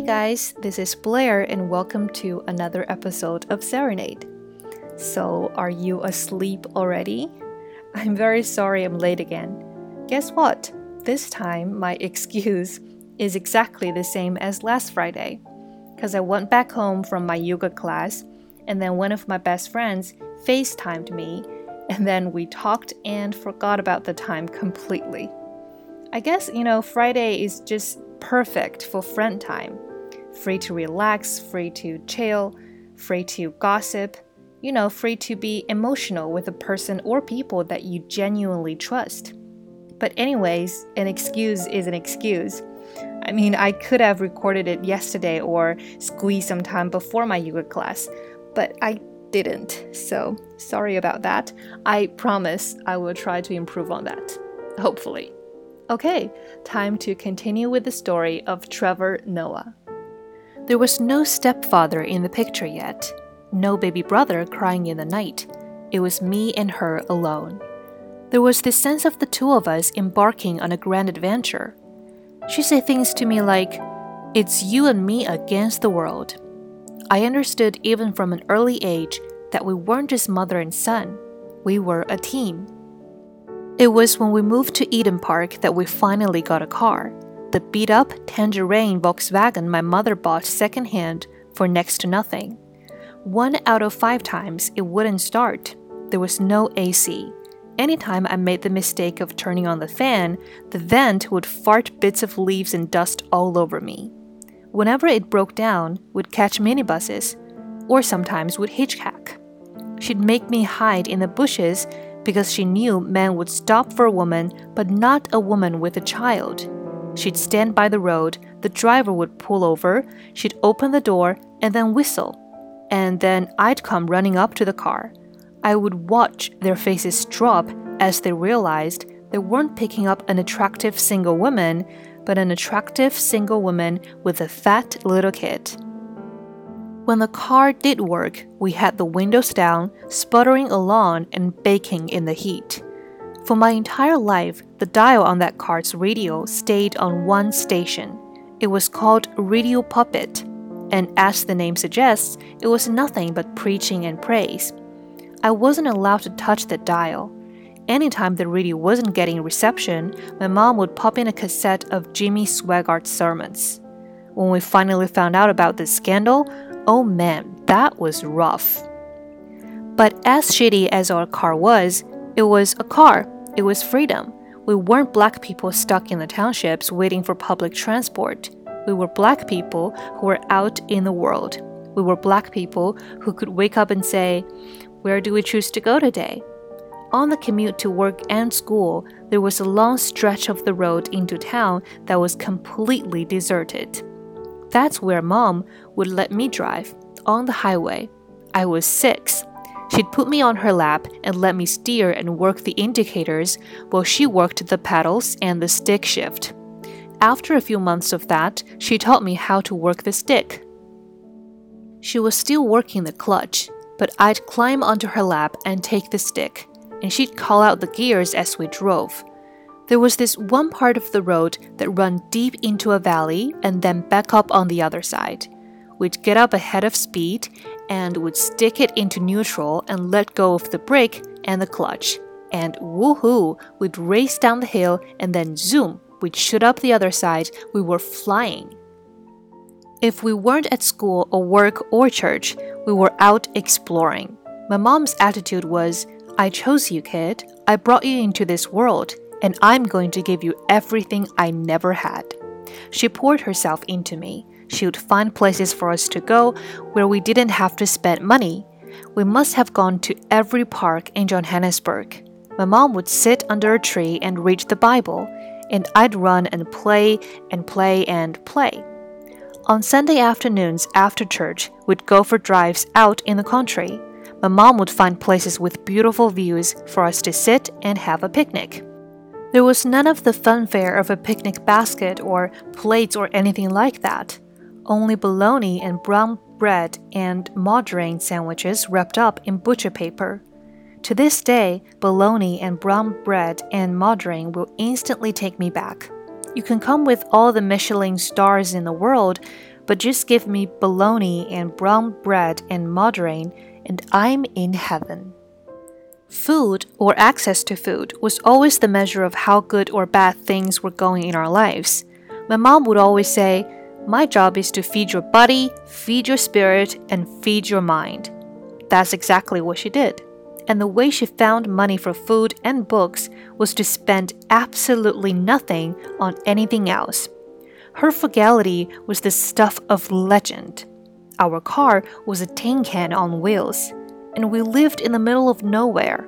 Hey guys, this is Blair, and welcome to another episode of Serenade. So, are you asleep already? I'm very sorry I'm late again. Guess what? This time, my excuse is exactly the same as last Friday. Because I went back home from my yoga class, and then one of my best friends FaceTimed me, and then we talked and forgot about the time completely. I guess, you know, Friday is just perfect for friend time. Free to relax, free to chill, free to gossip, you know, free to be emotional with a person or people that you genuinely trust. But, anyways, an excuse is an excuse. I mean, I could have recorded it yesterday or squeezed some time before my yoga class, but I didn't. So, sorry about that. I promise I will try to improve on that. Hopefully. Okay, time to continue with the story of Trevor Noah. There was no stepfather in the picture yet, no baby brother crying in the night. It was me and her alone. There was this sense of the two of us embarking on a grand adventure. She said things to me like, It's you and me against the world. I understood even from an early age that we weren't just mother and son, we were a team. It was when we moved to Eden Park that we finally got a car. The beat up Tangerine Volkswagen my mother bought secondhand for next to nothing. One out of five times it wouldn't start. There was no AC. Anytime I made the mistake of turning on the fan, the vent would fart bits of leaves and dust all over me. Whenever it broke down, would catch minibuses, or sometimes would hitchhike. She'd make me hide in the bushes because she knew men would stop for a woman, but not a woman with a child. She'd stand by the road, the driver would pull over, she'd open the door, and then whistle. And then I'd come running up to the car. I would watch their faces drop as they realized they weren't picking up an attractive single woman, but an attractive single woman with a fat little kid. When the car did work, we had the windows down, sputtering along and baking in the heat. For my entire life, the dial on that car's radio stayed on one station. It was called Radio Pulpit, and as the name suggests, it was nothing but preaching and praise. I wasn't allowed to touch the dial. Anytime the radio wasn't getting reception, my mom would pop in a cassette of Jimmy Swaggart's sermons. When we finally found out about this scandal, Oh man, that was rough. But as shitty as our car was, it was a car, it was freedom. We weren't black people stuck in the townships waiting for public transport. We were black people who were out in the world. We were black people who could wake up and say, Where do we choose to go today? On the commute to work and school, there was a long stretch of the road into town that was completely deserted. That's where mom would let me drive on the highway. I was six. She'd put me on her lap and let me steer and work the indicators while she worked the pedals and the stick shift. After a few months of that, she taught me how to work the stick. She was still working the clutch, but I'd climb onto her lap and take the stick, and she'd call out the gears as we drove. There was this one part of the road that ran deep into a valley and then back up on the other side. We'd get up ahead of speed and would stick it into neutral and let go of the brake and the clutch. And woohoo, we'd race down the hill and then zoom, we'd shoot up the other side. We were flying. If we weren't at school or work or church, we were out exploring. My mom's attitude was, I chose you, kid. I brought you into this world and I'm going to give you everything I never had. She poured herself into me. She would find places for us to go where we didn't have to spend money. We must have gone to every park in Johannesburg. My mom would sit under a tree and read the Bible, and I'd run and play and play and play. On Sunday afternoons after church, we'd go for drives out in the country. My mom would find places with beautiful views for us to sit and have a picnic. There was none of the funfare of a picnic basket or plates or anything like that. Only bologna and brown bread and margarine sandwiches wrapped up in butcher paper. To this day, bologna and brown bread and margarine will instantly take me back. You can come with all the Michelin stars in the world, but just give me bologna and brown bread and margarine, and I'm in heaven. Food, or access to food, was always the measure of how good or bad things were going in our lives. My mom would always say, My job is to feed your body, feed your spirit, and feed your mind. That's exactly what she did. And the way she found money for food and books was to spend absolutely nothing on anything else. Her frugality was the stuff of legend. Our car was a tin can on wheels and we lived in the middle of nowhere.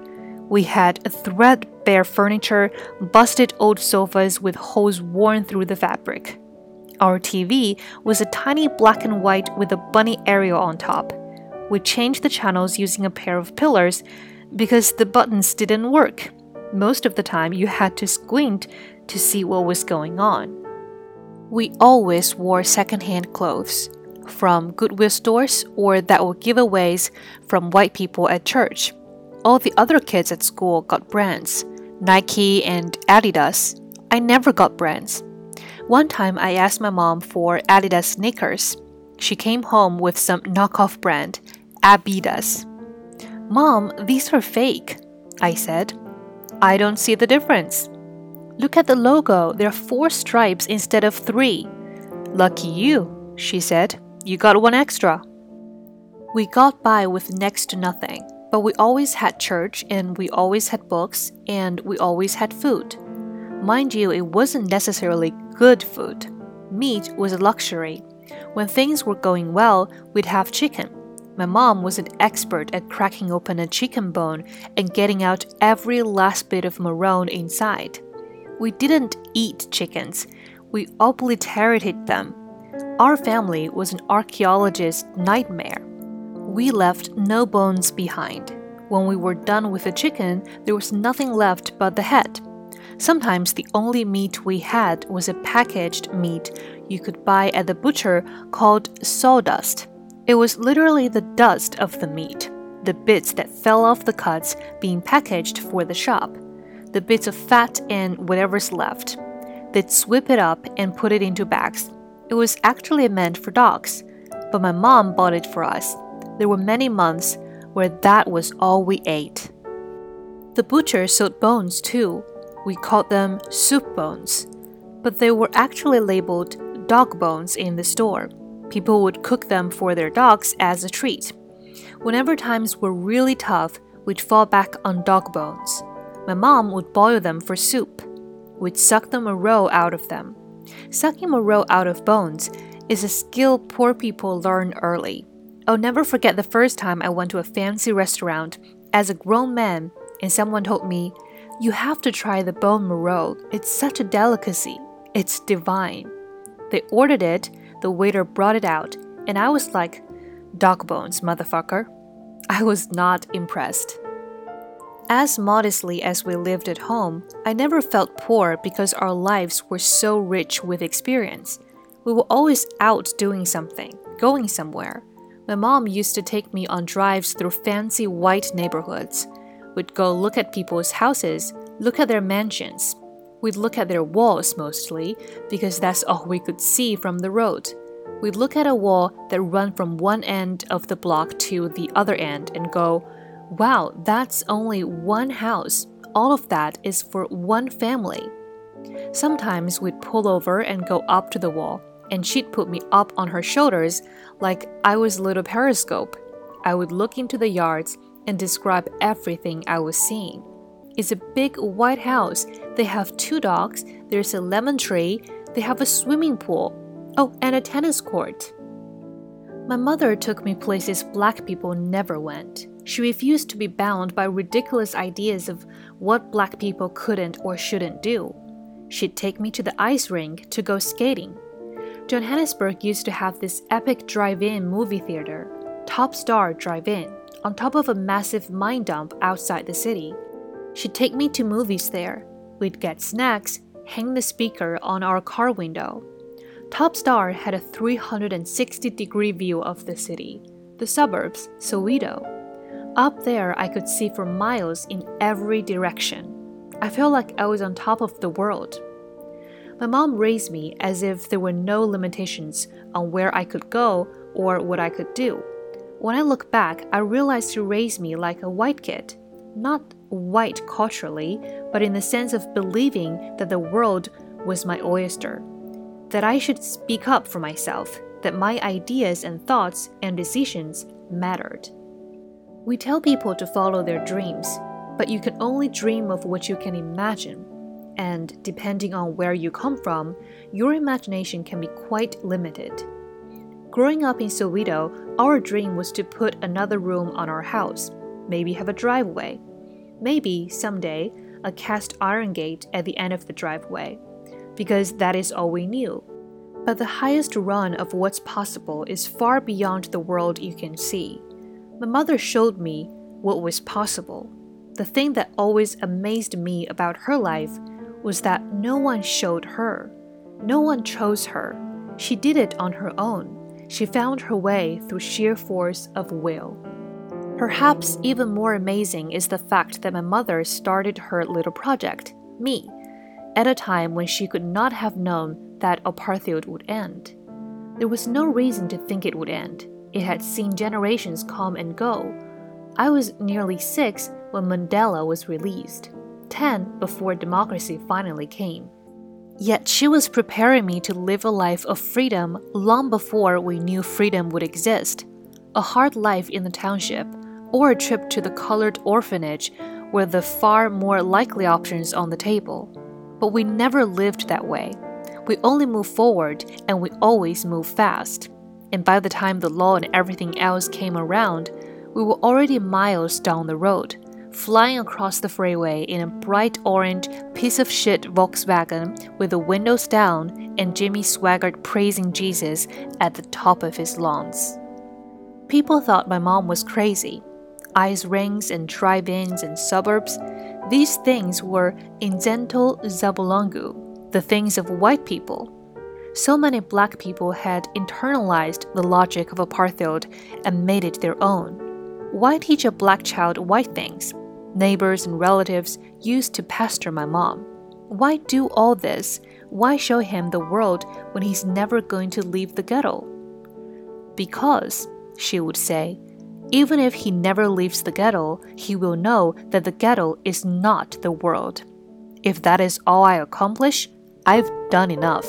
We had threadbare furniture, busted old sofas with holes worn through the fabric. Our TV was a tiny black and white with a bunny aerial on top. We changed the channels using a pair of pillars because the buttons didn't work. Most of the time, you had to squint to see what was going on. We always wore secondhand clothes from Goodwill stores or that were giveaways from white people at church. All the other kids at school got brands Nike and Adidas. I never got brands. One time I asked my mom for Adidas sneakers. She came home with some knockoff brand, Abidas. Mom, these are fake, I said. I don't see the difference. Look at the logo, there are four stripes instead of three. Lucky you, she said. You got one extra. We got by with next to nothing, but we always had church and we always had books and we always had food. Mind you, it wasn't necessarily good food. Meat was a luxury. When things were going well, we'd have chicken. My mom was an expert at cracking open a chicken bone and getting out every last bit of marrow inside. We didn't eat chickens, we obliterated them our family was an archaeologist's nightmare. We left no bones behind. When we were done with the chicken, there was nothing left but the head. Sometimes the only meat we had was a packaged meat you could buy at the butcher called sawdust. It was literally the dust of the meat, the bits that fell off the cuts being packaged for the shop, the bits of fat and whatever's left. They'd sweep it up and put it into bags it was actually meant for dogs, but my mom bought it for us. There were many months where that was all we ate. The butcher sold bones too. We called them soup bones, but they were actually labeled dog bones in the store. People would cook them for their dogs as a treat. Whenever times were really tough, we'd fall back on dog bones. My mom would boil them for soup. We'd suck the marrow out of them. Sucking marrow out of bones is a skill poor people learn early. I'll never forget the first time I went to a fancy restaurant as a grown man and someone told me, You have to try the bone marrow. It's such a delicacy. It's divine. They ordered it, the waiter brought it out, and I was like, Dog bones, motherfucker. I was not impressed. As modestly as we lived at home, I never felt poor because our lives were so rich with experience. We were always out doing something, going somewhere. My mom used to take me on drives through fancy white neighborhoods. We'd go look at people's houses, look at their mansions. We'd look at their walls mostly, because that's all we could see from the road. We'd look at a wall that ran from one end of the block to the other end and go, Wow, that's only one house. All of that is for one family. Sometimes we'd pull over and go up to the wall, and she'd put me up on her shoulders like I was a little periscope. I would look into the yards and describe everything I was seeing. It's a big white house. They have two dogs, there's a lemon tree, they have a swimming pool. Oh, and a tennis court. My mother took me places black people never went. She refused to be bound by ridiculous ideas of what black people couldn't or shouldn't do. She'd take me to the ice rink to go skating. Johannesburg used to have this epic drive in movie theater, Top Star Drive In, on top of a massive mine dump outside the city. She'd take me to movies there. We'd get snacks, hang the speaker on our car window. Top Star had a 360 degree view of the city, the suburbs, Soweto. Up there, I could see for miles in every direction. I felt like I was on top of the world. My mom raised me as if there were no limitations on where I could go or what I could do. When I look back, I realize she raised me like a white kid. Not white culturally, but in the sense of believing that the world was my oyster. That I should speak up for myself, that my ideas and thoughts and decisions mattered. We tell people to follow their dreams, but you can only dream of what you can imagine. And depending on where you come from, your imagination can be quite limited. Growing up in Soweto, our dream was to put another room on our house, maybe have a driveway, maybe someday a cast iron gate at the end of the driveway, because that is all we knew. But the highest run of what's possible is far beyond the world you can see. My mother showed me what was possible. The thing that always amazed me about her life was that no one showed her. No one chose her. She did it on her own. She found her way through sheer force of will. Perhaps even more amazing is the fact that my mother started her little project, me, at a time when she could not have known that apartheid would end. There was no reason to think it would end. It had seen generations come and go. I was nearly six when Mandela was released, 10 before democracy finally came. Yet she was preparing me to live a life of freedom long before we knew freedom would exist. A hard life in the township, or a trip to the colored orphanage were the far more likely options on the table. But we never lived that way. We only move forward and we always move fast. And by the time the law and everything else came around, we were already miles down the road, flying across the freeway in a bright orange piece of shit Volkswagen with the windows down and Jimmy Swaggart praising Jesus at the top of his lungs. People thought my mom was crazy. Ice rings and drive-ins and suburbs, these things were izinto zabelungu, the things of white people so many black people had internalized the logic of apartheid and made it their own. Why teach a black child white things? Neighbors and relatives used to pester my mom. Why do all this? Why show him the world when he's never going to leave the ghetto? Because, she would say, even if he never leaves the ghetto, he will know that the ghetto is not the world. If that is all I accomplish, I've done enough.